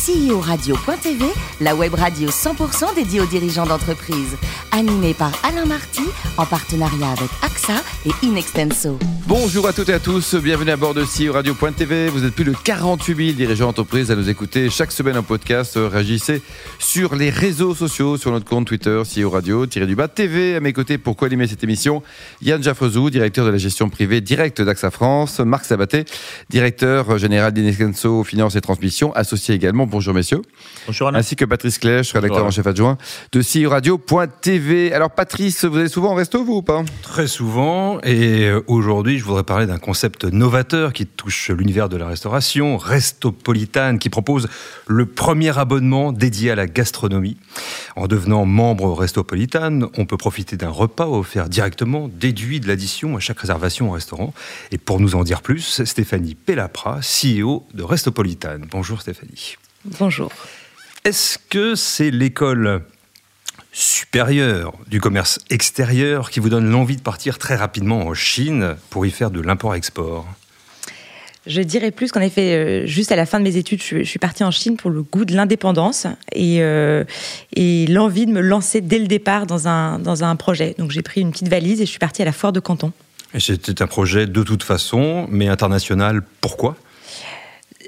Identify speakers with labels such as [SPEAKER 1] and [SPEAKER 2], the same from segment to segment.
[SPEAKER 1] CEO-radio.tv, la web radio 100% dédiée aux dirigeants d'entreprise. Animée par Alain Marty, en partenariat avec AXA et Inextenso.
[SPEAKER 2] Bonjour à toutes et à tous, bienvenue à bord de CEO Radio.tv. Vous êtes plus de 48 000 dirigeants d'entreprise à nous écouter chaque semaine en podcast. Réagissez sur les réseaux sociaux, sur notre compte Twitter, CEO Radio, TV. À mes côtés, pour co-animer cette émission, Yann Jaffrezou, directeur de la gestion privée directe d'AXA France, Marc Sabaté, directeur général d'Inextenso Finance et Transmission, associé également. Bonjour messieurs.
[SPEAKER 3] Bonjour Alain.
[SPEAKER 2] Ainsi que Patrice Clèche, rédacteur en chef adjoint de CEO Radio.tv. Alors Patrice, vous allez souvent au resto, vous ou pas?
[SPEAKER 3] Très souvent. Et euh, aujourd'hui, je voudrais parler d'un concept novateur qui touche l'univers de la restauration, Restopolitane, qui propose le premier abonnement dédié à la gastronomie. En devenant membre Restopolitane, on peut profiter d'un repas offert directement, déduit de l'addition à chaque réservation au restaurant. Et pour nous en dire plus, Stéphanie Pellapra, CEO de Restopolitane. Bonjour Stéphanie.
[SPEAKER 4] Bonjour.
[SPEAKER 3] Est-ce que c'est l'école supérieure du commerce extérieur qui vous donne l'envie de partir très rapidement en Chine pour y faire de l'import-export?
[SPEAKER 4] Je dirais plus qu'en effet, euh, juste à la fin de mes études, je, suis partie en Chine pour le goût de l'indépendance et, euh, et l'envie de me lancer dès le départ dans un, dans un projet. Donc j'ai pris une petite valise et je suis partie à la foire de Canton.
[SPEAKER 3] Et c'était un projet de toute façon, mais international. Pourquoi?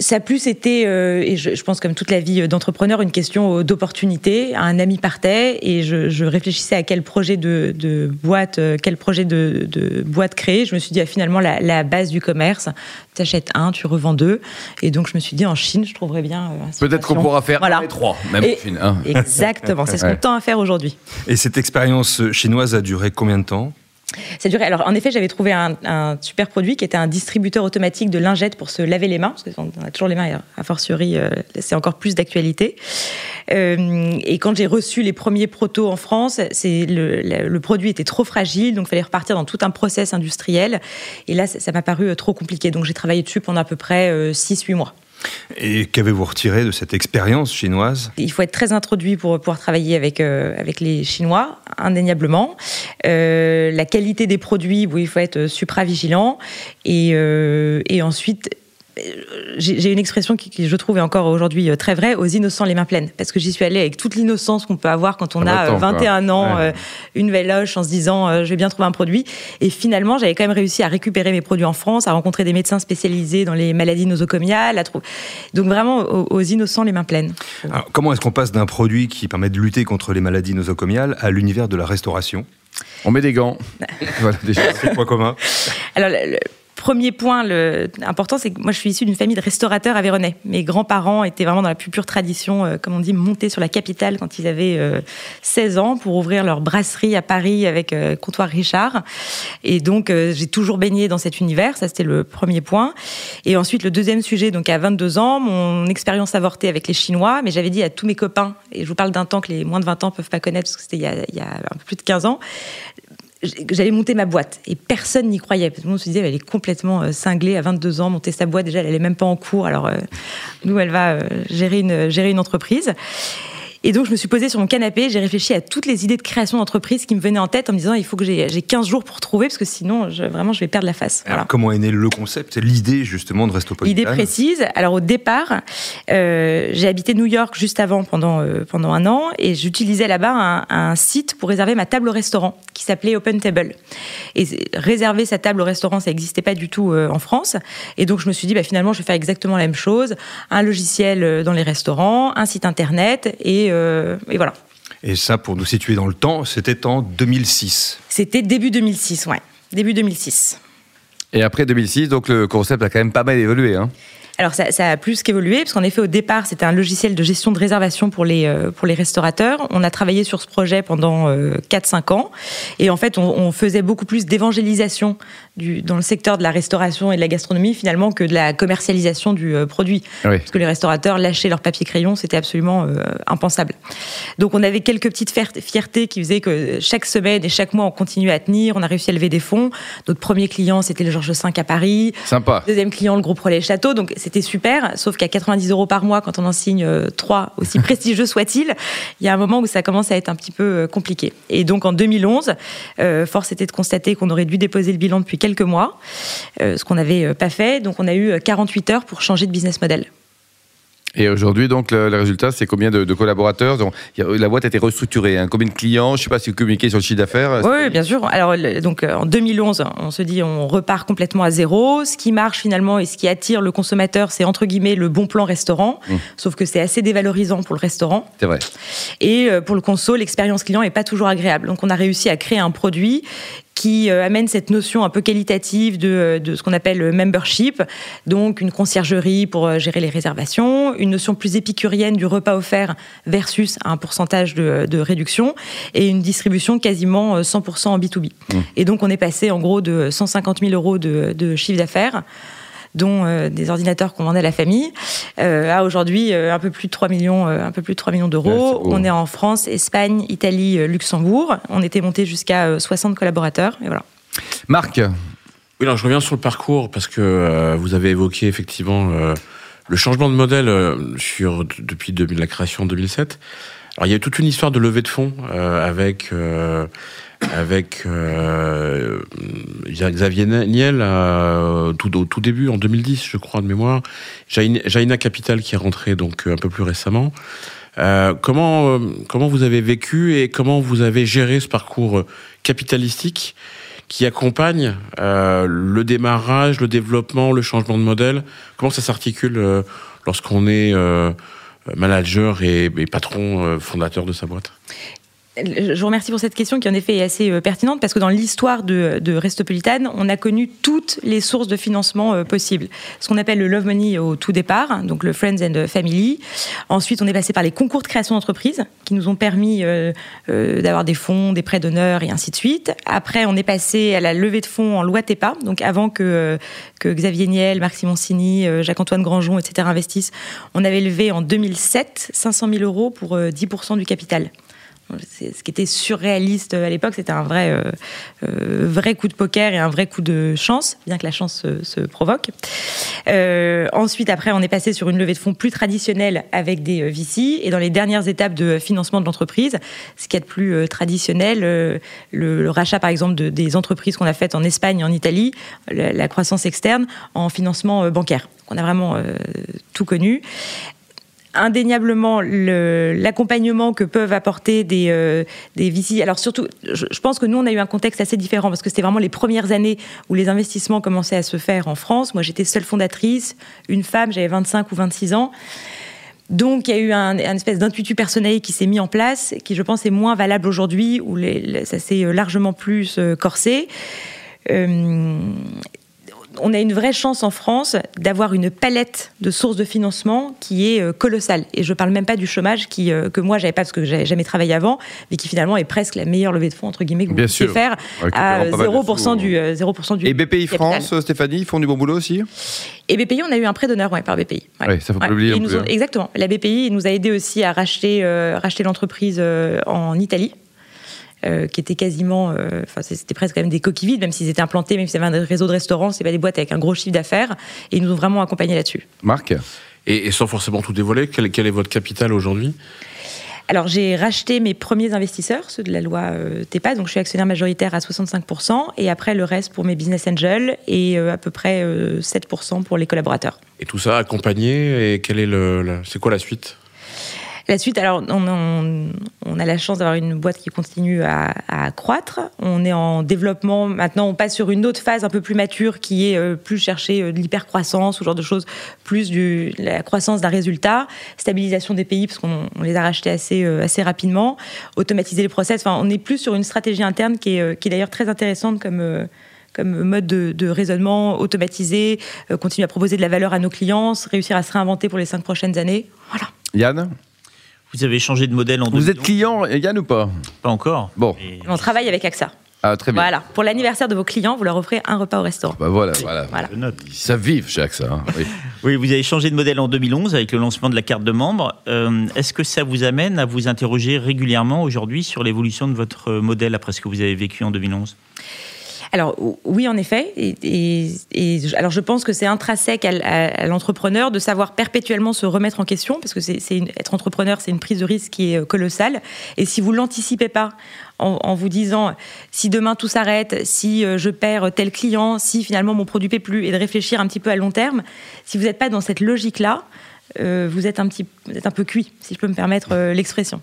[SPEAKER 4] Ça a plus été, euh, et je, pense comme toute la vie d'entrepreneur, une question d'opportunité. Un ami partait et je, réfléchissais à quel projet de, boîte, euh, quel projet de, boîte créer. Je me suis dit, ah, finalement, la, base du commerce, tu achètes un, tu revends deux. Et donc, je me suis dit, en Chine, je trouverais bien.
[SPEAKER 2] Euh, Peut-être qu'on pourra faire voilà. trois, même en Chine. Hein.
[SPEAKER 4] Exactement, c'est ce qu'on tend à faire aujourd'hui.
[SPEAKER 3] Et cette expérience chinoise a duré combien de temps?
[SPEAKER 4] Ça durait. Alors, en effet, j'avais trouvé un, super produit qui était un distributeur automatique de lingettes pour se laver les mains, parce qu'on a toujours les mains, a fortiori, euh, c'est encore plus d'actualité. Euh, et quand j'ai reçu les premiers protos en France, le, produit était trop fragile, donc il fallait repartir dans tout un process industriel. Et là, ça m'a paru euh, trop compliqué. Donc, j'ai travaillé dessus pendant à peu près 6-8 mois.
[SPEAKER 3] Et qu'avez-vous retiré de cette expérience chinoise?
[SPEAKER 4] Il faut être très introduit pour pouvoir travailler avec, euh, avec les Chinois, indéniablement. Euh, la qualité des produits, il faut être supra-vigilant. Euh, et ensuite, j'ai une expression qui, je trouve, est encore aujourd'hui euh, très vraie, aux innocents les mains pleines. Parce que j'y suis allée avec toute l'innocence qu'on peut avoir quand on a 21 ans, euh, une véloche, en se disant euh, je vais bien trouver un produit. Et finalement, j'avais quand même réussi à récupérer mes produits en France, à rencontrer des médecins spécialisés dans les maladies nosocomiales. À Donc vraiment, aux, innocents les mains pleines.
[SPEAKER 3] Alors, comment est-ce qu'on passe d'un produit qui permet de lutter contre les maladies nosocomiales à l'univers de la restauration?
[SPEAKER 2] On met des gants.
[SPEAKER 3] voilà, C'est quoi commun
[SPEAKER 4] Alors, le, Premier point important, c'est que moi, je suis issue d'une famille de restaurateurs avéronnais. Mes grands-parents étaient vraiment dans la plus pure tradition, euh, comme on dit, montés sur la capitale quand ils avaient 16 euh, ans pour ouvrir leur brasserie à Paris avec euh, Comptoir Richard. Et donc, j'ai toujours baigné dans cet univers. Ça, c'était le premier point. Et ensuite, le deuxième sujet, donc à 22 ans, mon expérience avortée avec les Chinois. Mais j'avais dit à tous mes copains, et je vous parle d'un temps que les moins de 20 ans peuvent pas connaître, parce que c'était il, il, y a un peu plus de 15 ans, j'allais monter ma boîte et personne n'y croyait. Tout le monde se disait elle est complètement euh, cinglée à 22 ans, monter sa boîte déjà, elle n'est même pas en cours. Alors euh, nous, elle va euh, gérer une entreprise. Et donc, je me suis posée sur mon canapé, j'ai réfléchi à toutes les idées de création d'entreprise qui me venaient en tête en me disant il faut que j'ai 15 jours pour trouver parce que sinon, je, vraiment, je vais perdre la face.
[SPEAKER 3] Alors, comment est né le concept? L'idée justement de Restopolitan
[SPEAKER 4] Idée précise. Alors, au départ, euh, j'ai habité New York juste avant pendant, euh, pendant un an et j'utilisais là-bas un, un, site pour réserver ma table au restaurant qui s'appelait Open Table. Et réserver sa table au restaurant, ça n'existait pas du tout euh, en France. Et donc, je me suis dit bah, finalement, je vais faire exactement la même chose un logiciel dans les restaurants, un site internet et et voilà.
[SPEAKER 3] Et ça, pour nous situer dans le temps, c'était en 2006.
[SPEAKER 4] C'était début 2006, ouais. Début 2006.
[SPEAKER 2] Et après 2006, donc le concept a quand même pas mal évolué. Hein
[SPEAKER 4] alors ça, ça, a plus qu'évolué, parce qu'en effet au départ c'était un logiciel de gestion de réservation pour les, euh, pour les restaurateurs. On a travaillé sur ce projet pendant 4-5 euh, ans, et en fait on, on faisait beaucoup plus d'évangélisation dans le secteur de la restauration et de la gastronomie finalement que de la commercialisation du euh, produit. Parce que les restaurateurs lâchaient leur papier crayon, c'était absolument impensable. Donc on avait quelques petites fiertés qui faisaient que chaque semaine et chaque mois on continuait à tenir, on a réussi à lever des fonds. Notre premier client c'était le Georges V à Paris.
[SPEAKER 2] Sympa.
[SPEAKER 4] Deuxième client le groupe Relais Château. Donc c'était super, sauf qu'à 90 euros par mois, quand on en signe euh, trois, aussi prestigieux soit-il, il y a un moment où ça commence à être un petit peu euh, compliqué. Et donc en 2011, euh, force était de constater qu'on aurait dû déposer le bilan depuis quelques mois, ce qu'on n'avait pas fait. Donc on a eu 48 heures pour changer de business model.
[SPEAKER 2] Et aujourd'hui, donc, le, résultat, c'est combien de, collaborateurs donc, La boîte a été restructurée. Hein. Combien de clients Je ne sais pas si vous communiquez sur le chiffre d'affaires.
[SPEAKER 4] Oui, bien sûr. Alors, donc, en 2011, on se dit on repart complètement à zéro. Ce qui marche finalement et ce qui attire le consommateur, c'est entre guillemets le bon plan restaurant. Mmh. Sauf que c'est assez dévalorisant pour le restaurant.
[SPEAKER 2] C'est vrai.
[SPEAKER 4] Et euh, pour le conso, l'expérience client n'est pas toujours agréable. Donc, on a réussi à créer un produit qui euh, amène cette notion un peu qualitative de, euh, de ce qu'on appelle le membership, donc une conciergerie pour euh, gérer les réservations, une notion plus épicurienne du repas offert versus un pourcentage de, de réduction et une distribution quasiment 100% en B2B. Mmh. Et donc on est passé en gros de 150 000 euros de, de chiffre d'affaires dont euh, des ordinateurs qu'on vendait à la famille, euh, à aujourd'hui euh, un peu plus de 3 millions, un peu plus de 3 millions d'euros. on est en France, Espagne, Italie, Luxembourg. On était monté jusqu'à 60 collaborateurs. Et voilà.
[SPEAKER 2] Marc
[SPEAKER 5] oui, alors je reviens sur le parcours parce que vous avez évoqué effectivement le changement de modèle sur, depuis la création en 2007. Alors il y a eu toute une histoire de levée de fonds avec avec euh, Xavier Niel au tout début, en 2010, je crois, de mémoire. Jaina Capital qui est rentré donc un peu plus récemment. Euh, comment, comment vous avez vécu et comment vous avez géré ce parcours capitalistique qui accompagne euh, le démarrage, le développement, le changement de modèle? Comment ça s'articule euh, lorsqu'on est euh, manager et, patron fondateur de sa boîte
[SPEAKER 4] je vous remercie pour cette question qui en effet est assez euh, pertinente parce que dans l'histoire de, de Restopolitane, on a connu toutes les sources de financement euh, possibles. Ce qu'on appelle le Love Money au tout départ, donc le Friends and Family. Ensuite, on est passé par les concours de création d'entreprise qui nous ont permis euh, d'avoir des fonds, des prêts d'honneur et ainsi de suite. Après, on est passé à la levée de fonds en loi TEPA, donc avant que, que Xavier Niel, Marc Simoncini, Jacques-Antoine Granjon, etc. investissent. On avait levé en 2007 500 000 euros pour 10% du capital ce qui était surréaliste à l'époque, c'était un vrai, euh, euh, vrai coup de poker et un vrai coup de chance, bien que la chance se, provoque. Euh, ensuite, après, on est passé sur une levée de fonds plus traditionnelle avec des VC. Et dans les dernières étapes de financement de l'entreprise, ce qui est de plus traditionnel, le, rachat, par exemple, de, des entreprises qu'on a faites en Espagne en Italie, la, la croissance externe en financement bancaire. On a vraiment tout connu indéniablement l'accompagnement que peuvent apporter des, euh, des VC. Alors surtout, je, pense que nous, on a eu un contexte assez différent parce que c'était vraiment les premières années où les investissements commençaient à se faire en France. Moi, j'étais seule fondatrice, une femme, j'avais 25 ou 26 ans. Donc, il y a eu un, espèce d'intuitu personnel qui s'est mis en place, qui, je pense, est moins valable aujourd'hui, où les, ça s'est largement plus euh, corsé. Euh, on a une vraie chance en France d'avoir une palette de sources de financement qui est euh, colossale. Et je ne parle même pas du chômage qui, euh, que moi, j'avais pas parce que j'avais jamais travaillé avant, mais qui finalement est presque la meilleure levée de fonds, entre guillemets, que vous pouvez faire à 0%, du, 0%
[SPEAKER 2] hein. du. Et BPI France, Stéphanie, ils font du bon boulot aussi?
[SPEAKER 4] Et BPI, on a eu un prêt d'honneur par BPI.
[SPEAKER 2] Oui, ça faut pas l'oublier.
[SPEAKER 4] Hein. Exactement. La BPI nous a aidé aussi à racheter, euh, racheter l'entreprise en Italie. Euh, qui étaient quasiment, euh, enfin c'était presque quand même des coquilles vides, même s'ils étaient implantés, même s'il y avait un réseau de restaurants, c'est pas des boîtes avec un gros chiffre d'affaires, et ils nous ont vraiment accompagnés là-dessus.
[SPEAKER 2] Marc
[SPEAKER 5] et, sans forcément tout dévoiler, quel, quel est votre capital aujourd'hui?
[SPEAKER 4] Alors j'ai racheté mes premiers investisseurs, ceux de la loi euh, TEPA, donc je suis actionnaire majoritaire à 65%, et après le reste pour mes business angels et à peu près 7% pour les collaborateurs.
[SPEAKER 5] Et tout ça accompagné, et quel est le c'est quoi la suite?
[SPEAKER 4] La suite, alors, on, a la chance d'avoir une boîte qui continue à, croître. On est en développement. Maintenant, on passe sur une autre phase un peu plus mature qui est euh, plus chercher euh, de l'hypercroissance, ou genre de choses, plus du, la croissance d'un résultat, stabilisation des pays, parce qu'on les a rachetés assez, euh, assez rapidement, automatiser les process. Enfin, on est plus sur une stratégie interne qui est, qui est d'ailleurs très intéressante comme comme mode de, raisonnement automatisé, continuer à proposer de la valeur à nos clients, réussir à se réinventer pour les cinq prochaines années. Voilà.
[SPEAKER 2] Yann?
[SPEAKER 6] Vous avez changé de modèle en
[SPEAKER 2] Vous êtes client, Yann, ou pas
[SPEAKER 6] Pas encore.
[SPEAKER 2] Bon.
[SPEAKER 4] On travaille avec AXA.
[SPEAKER 2] Ah, très bien.
[SPEAKER 4] Voilà. Pour l'anniversaire de vos clients, vous leur offrez un repas au restaurant.
[SPEAKER 2] Bah voilà, voilà. voilà. Ça vive chez AXA. Hein.
[SPEAKER 6] Oui. vous avez changé de modèle en 2011 avec le lancement de la carte de membre. Euh, est-ce que ça vous amène à vous interroger régulièrement aujourd'hui sur l'évolution de votre modèle après ce que vous avez vécu en 2011
[SPEAKER 4] alors oui, en effet. Et, alors je pense que c'est intrinsèque à, l'entrepreneur de savoir perpétuellement se remettre en question, parce que c'est être entrepreneur, c'est une prise de risque qui est euh, colossale. Et si vous l'anticipez pas en, vous disant si demain tout s'arrête, si euh, je perds tel client, si finalement mon produit ne paie plus, et de réfléchir un petit peu à long terme, si vous n'êtes pas dans cette logique-là, euh, vous êtes un petit, vous êtes un peu cuit, si je peux me permettre euh, l'expression.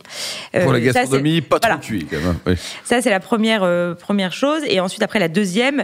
[SPEAKER 4] Euh,
[SPEAKER 2] Pour la
[SPEAKER 4] ça,
[SPEAKER 2] gastronomie, pas
[SPEAKER 4] voilà.
[SPEAKER 2] trop cuit quand même. Oui.
[SPEAKER 4] Ça, c'est la première, première chose. Et ensuite, après, la deuxième,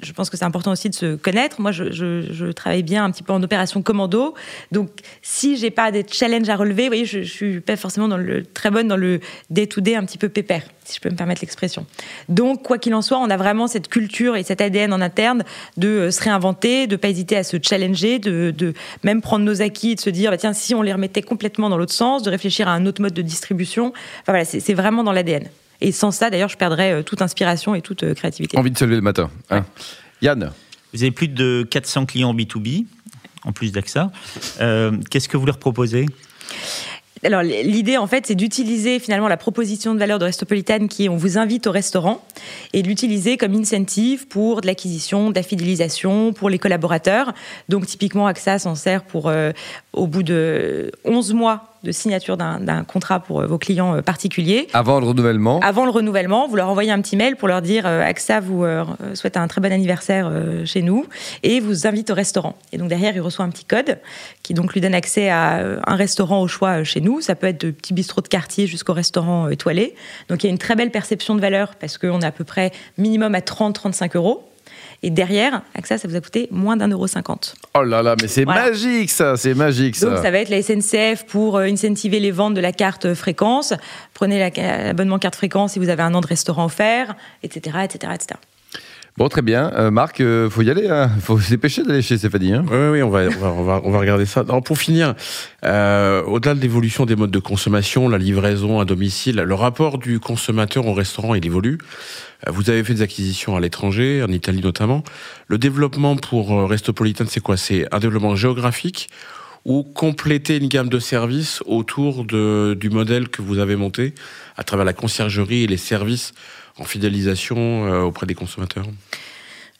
[SPEAKER 4] je pense que c'est important aussi de se connaître. Moi, je, travaille bien un petit peu en opération commando. Donc, si j'ai pas des challenges à relever, vous voyez, je, je suis pas forcément très bonne dans le day-to-day un petit peu pépère, si je peux me permettre l'expression. Donc, quoi qu'il en soit, on a vraiment cette culture et cet ADN en interne de euh, se réinventer, de pas hésiter à se challenger, de, même prendre nos acquis et de se dire, bah, tiens, si on les remettait complètement dans l'autre sens, de réfléchir à un autre mode de distribution. Enfin, voilà, c'est vraiment dans l'ADN. Et sans ça, d'ailleurs, je perdrais euh, toute inspiration et toute euh, créativité.
[SPEAKER 2] Envie de se lever le matin. hein. Yann,
[SPEAKER 6] Vous avez plus de 400 clients B2B, en plus d'AXA. Euh, Qu'est-ce que vous leur proposez?
[SPEAKER 4] Alors l'idée en fait c'est d'utiliser finalement la proposition de valeur de Restopolitane qui est on vous invite au restaurant et de l'utiliser comme incentive pour de l'acquisition, de la fidélisation, pour les collaborateurs. Donc typiquement AXA s'en sert pour euh, au bout de 11 mois de signature d'un contrat pour euh, vos clients euh, particuliers.
[SPEAKER 2] avant le renouvellement,
[SPEAKER 4] Avant le renouvellement, vous leur envoyez un petit mail pour leur dire euh, AXA vous euh, souhaite un très bon anniversaire euh, chez nous et vous invite au restaurant. Et donc derrière, il reçoit un petit code qui donc lui donne accès à un restaurant au choix chez nous. Ça peut être de petits bistrots de quartier jusqu'au restaurant étoilé. Donc il y a une très belle perception de valeur parce qu'on est à peu près minimum à 30-35 euros. Et derrière, AXA, ça vous a coûté moins d'un euro cinquante.
[SPEAKER 2] oh là là, mais c'est
[SPEAKER 4] Voilà.
[SPEAKER 2] magique ça, c'est magique ça.
[SPEAKER 4] Donc ça va être la SNCF pour euh, incentiver les ventes de la carte euh, fréquence. Prenez la- l'abonnement carte fréquence si vous avez un an de restaurant offert, etc. etc., etc.
[SPEAKER 2] Bon, très bien. Euh, Marc, euh, faut y aller. Hein. Faut se dépêcher d'aller chez Stéphanie. Hein.
[SPEAKER 5] Oui, oui, on va, on va, on va, on va regarder ça. Alors, pour finir, euh, au-delà de l'évolution des modes de consommation, la livraison à domicile, le rapport du consommateur au restaurant, il évolue. Euh, Vous avez fait des acquisitions à l'étranger, en Italie notamment. Le développement pour euh, Restopolitan, c'est quoi? C'est un développement géographique ou compléter une gamme de services autour de, du modèle que vous avez monté à travers la conciergerie et les services en fidélisation euh, auprès des consommateurs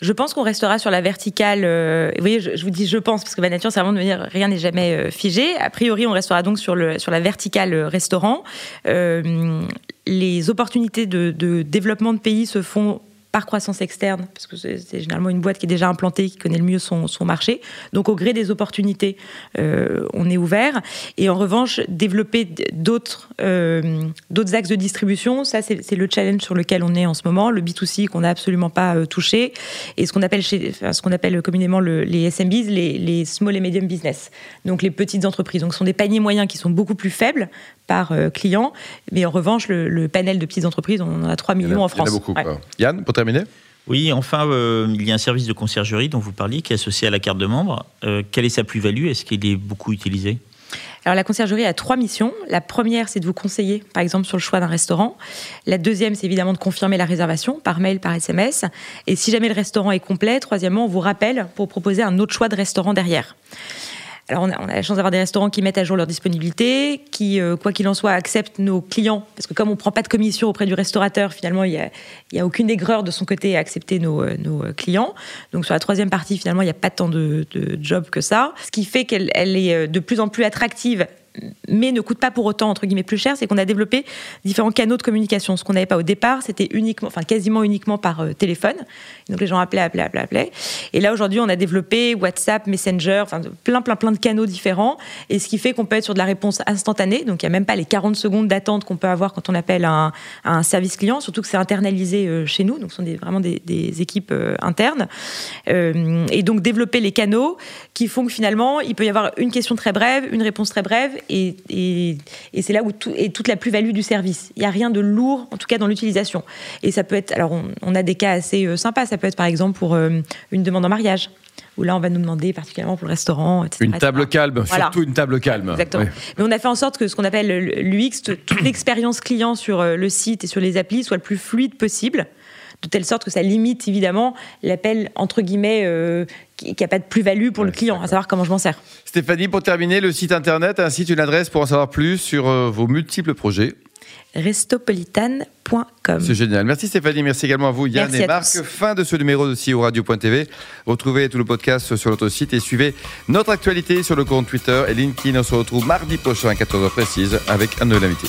[SPEAKER 4] Je pense qu'on restera sur la verticale. euh, vous voyez, je, vous dis je pense, parce que ma nature, c'est vraiment de me rien n'est jamais euh, figé. A priori, on restera donc sur, le, sur la verticale euh, restaurant. Les opportunités de développement de pays se font par croissance externe, parce que c'est généralement une boîte qui est déjà implantée, qui connaît le mieux son, son marché. Donc au gré des opportunités, euh, on est ouvert. Et en revanche, développer d'autres euh, d'autres axes de distribution, ça c'est le challenge sur lequel on est en ce moment, le B2C qu'on n'a absolument pas euh, touché, et ce qu'on appelle, chez, enfin, ce qu'on appelle communément le- les SMBs, les, les small et medium business, donc les petites entreprises. Donc ce sont des paniers moyens qui sont beaucoup plus faibles par client, mais en revanche, le, le panel de petites entreprises, on en a 3
[SPEAKER 2] Il y en a-
[SPEAKER 4] millions en
[SPEAKER 2] il y en a
[SPEAKER 4] France.
[SPEAKER 2] beaucoup.
[SPEAKER 4] Ouais.
[SPEAKER 2] Yann, terminer
[SPEAKER 6] Oui, enfin, euh, il y a un service de conciergerie dont vous parliez qui est associé à la carte de membre. Euh, quelle est sa plus-value? Est-ce qu'il est beaucoup utilisé?
[SPEAKER 4] Alors la conciergerie a trois missions. La première, c'est de vous conseiller, par exemple, sur le choix d'un restaurant. La deuxième, c'est évidemment de confirmer la réservation par mail, par SMS. Et si jamais le restaurant est complet, troisièmement, on vous rappelle pour proposer un autre choix de restaurant derrière. Alors on a, la chance d'avoir des restaurants qui mettent à jour leur disponibilité, qui, euh, quoi qu'il en soit, acceptent nos clients, parce que comme on prend pas de commission auprès du restaurateur, finalement, il y a, aucune aigreur de son côté à accepter nos, euh, euh, clients. Donc sur la troisième partie, finalement, il n'y a pas tant de, de job que ça. Ce qui fait qu'elle elle est de plus en plus attractive mais ne coûte pas pour autant entre guillemets plus cher, c'est qu'on a développé différents canaux de communication. Ce qu'on n'avait pas au départ, c'était uniquement, enfin quasiment uniquement par euh, téléphone. Donc les gens appelaient, appelaient, appelaient, appelaient. Et là aujourd'hui, on a développé WhatsApp, Messenger, enfin plein, plein, plein de canaux différents. Et ce qui fait qu'on peut être sur de la réponse instantanée. Donc il n'y a même pas les 40 secondes d'attente qu'on peut avoir quand on appelle un, service client, surtout que c'est internalisé euh, chez nous. Donc ce sont vraiment des, équipes euh, internes. Et donc développer les canaux qui font que finalement, il peut y avoir une question très brève, une réponse très brève, et, et, et c'est là où tout, est toute la plus-value du service. Il n'y a rien de lourd, en tout cas dans l'utilisation. Et ça peut être, alors on, on a des cas assez euh, sympas, ça peut être par exemple pour euh, une demande en mariage, où là on va nous demander particulièrement pour le restaurant, etc.
[SPEAKER 2] Une table
[SPEAKER 4] etc.
[SPEAKER 2] calme,
[SPEAKER 4] Voilà.
[SPEAKER 2] surtout une table calme.
[SPEAKER 4] Exactement. Mais on a fait en sorte que ce qu'on appelle le- l'UX, toute l'expérience client sur euh, le site et sur les applis soit le plus fluide possible, de telle sorte que ça limite évidemment l'appel entre guillemets euh, qui n'a pas de plus-value pour le client, à savoir comment je m'en sers.
[SPEAKER 2] Stéphanie, pour terminer, le site internet ainsi une adresse pour en savoir plus sur euh, vos multiples projets.
[SPEAKER 4] restopolitane.com.
[SPEAKER 2] C'est génial. Merci Stéphanie, merci également à vous Yann
[SPEAKER 4] Merci
[SPEAKER 2] et Marc.
[SPEAKER 4] tous.
[SPEAKER 2] Fin de ce numéro de CEO Radio.tv. Retrouvez tout le podcast sur notre site et suivez notre actualité sur le compte Twitter et LinkedIn. On se retrouve mardi prochain à 14h précise avec un nouvel invité.